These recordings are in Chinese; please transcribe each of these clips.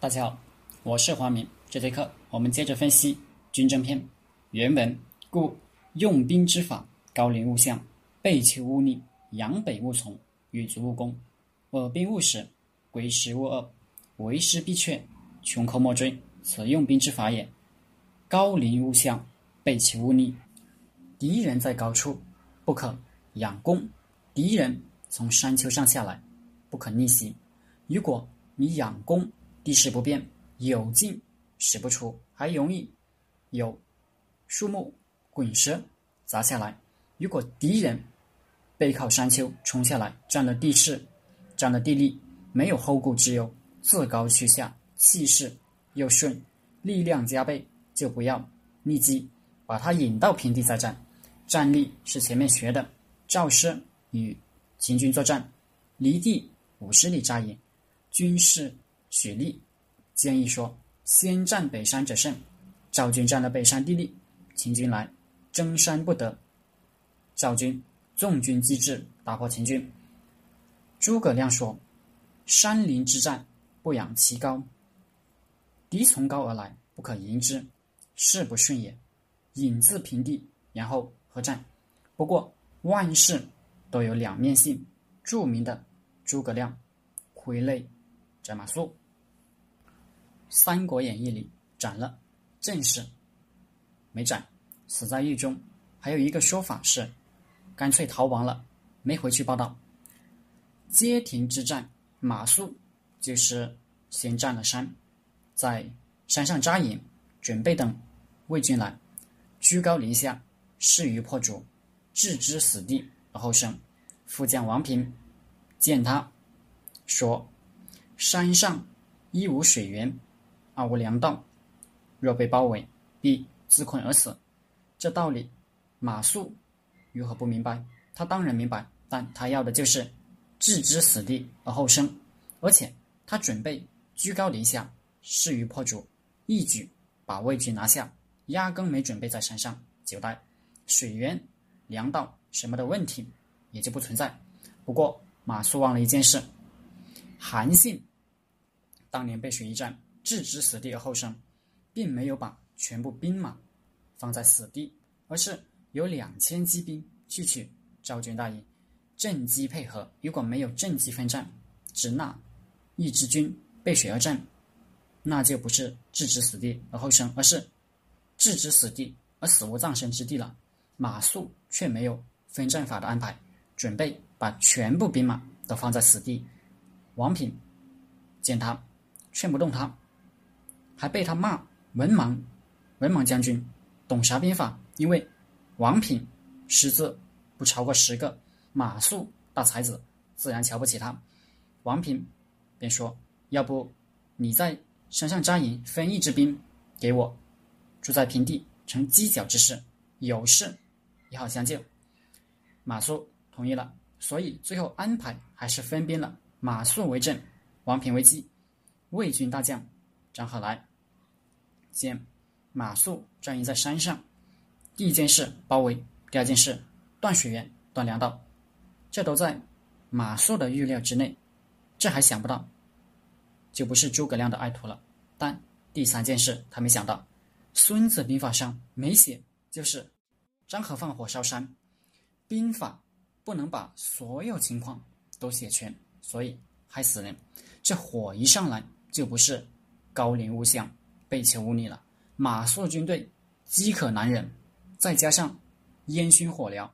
大家好，我是华明。这节课我们接着分析《军政篇》原文。故用兵之法，高临勿相，背求勿逆，阳北勿从，与足勿攻，恶兵勿使，归师勿遏，为师必却，穷寇莫追。此用兵之法也。高临勿相，背其勿逆。敌人在高处，不可仰攻；敌人从山丘上下来，不可逆袭。如果你仰攻，地势不变，有进使不出，还容易有树木滚石砸下来。如果敌人背靠山丘冲下来，占了地势，占了地利，没有后顾之忧，自高趋下，气势又顺，力量加倍，就不要逆击，把他引到平地再战。战力是前面学的，赵师与秦军作战，离地五十里扎营，军事。许立建议说：“先占北山者胜。”赵军占了北山地利，秦军来争山不得。赵军纵军击至，打破秦军。诸葛亮说：“山林之战，不仰其高。敌从高而来，不可迎之，势不顺也。引自平地，然后合战。不过万事都有两面性。著名的诸葛亮挥泪斩马谡。”《三国演义》里斩了郑氏，没斩，死在狱中。还有一个说法是，干脆逃亡了，没回去报道。街亭之战，马谡就是先占了山，在山上扎营，准备等魏军来，居高临下，势于破竹，置之死地而后生。副将王平见他，说：“山上一无水源。”二无粮道，若被包围，必自困而死。这道理，马谡如何不明白？他当然明白，但他要的就是置之死地而后生。而且他准备居高临下，势于破竹，一举把魏军拿下，压根没准备在山上久待。水源、粮道什么的问题也就不存在。不过马谡忘了一件事：韩信当年背水一战。置之死地而后生，并没有把全部兵马放在死地，而是有两千骑兵去取赵军大营，阵机配合。如果没有阵机分战，只那一支军背水而战，那就不是置之死地而后生，而是置之死地而死无葬身之地了。马谡却没有分战法的安排，准备把全部兵马都放在死地。王平见他劝不动他。还被他骂文盲，文盲将军懂啥兵法？因为王平识字不超过十个，马谡大才子，自然瞧不起他。王平便说：“要不你在山上扎营，分一支兵给我，住在平地，成犄角之势，有事也好相救。”马谡同意了，所以最后安排还是分兵了。马谡为正，王平为基。魏军大将张合来。先马谡战营在山上，第一件事包围，第二件事断水源、断粮道，这都在马谡的预料之内。这还想不到，就不是诸葛亮的爱徒了。但第三件事他没想到，《孙子兵法》上没写，就是张合放火烧山，兵法不能把所有情况都写全，所以害死人。这火一上来就不是高陵勿相。背求无逆了，马谡军队饥渴难忍，再加上烟熏火燎，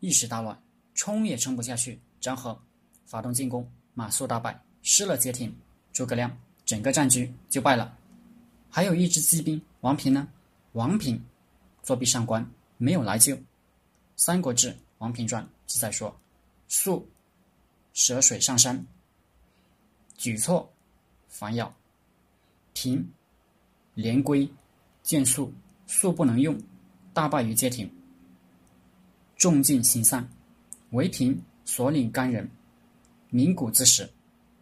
一时大乱，冲也冲不下去。张合发动进攻，马谡大败，失了街亭，诸葛亮整个战局就败了。还有一支骑兵王平呢，王平作壁上观，没有来救。《三国志·王平传》记载说：“树涉水上山，举措反咬，平。”连归见素，素不能用，大败于街亭，众尽心散。唯平所领干人，鸣鼓之时。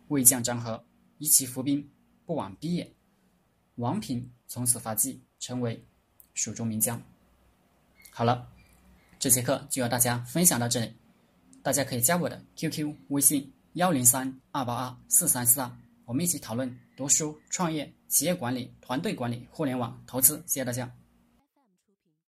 魏将张合以其伏兵，不往逼也。王平从此发迹，成为蜀中名将。好了，这节课就和大家分享到这里。大家可以加我的 QQ 微信：幺零三二八二四三四二。我们一起讨论读书、创业、企业管理、团队管理、互联网投资。谢谢大家。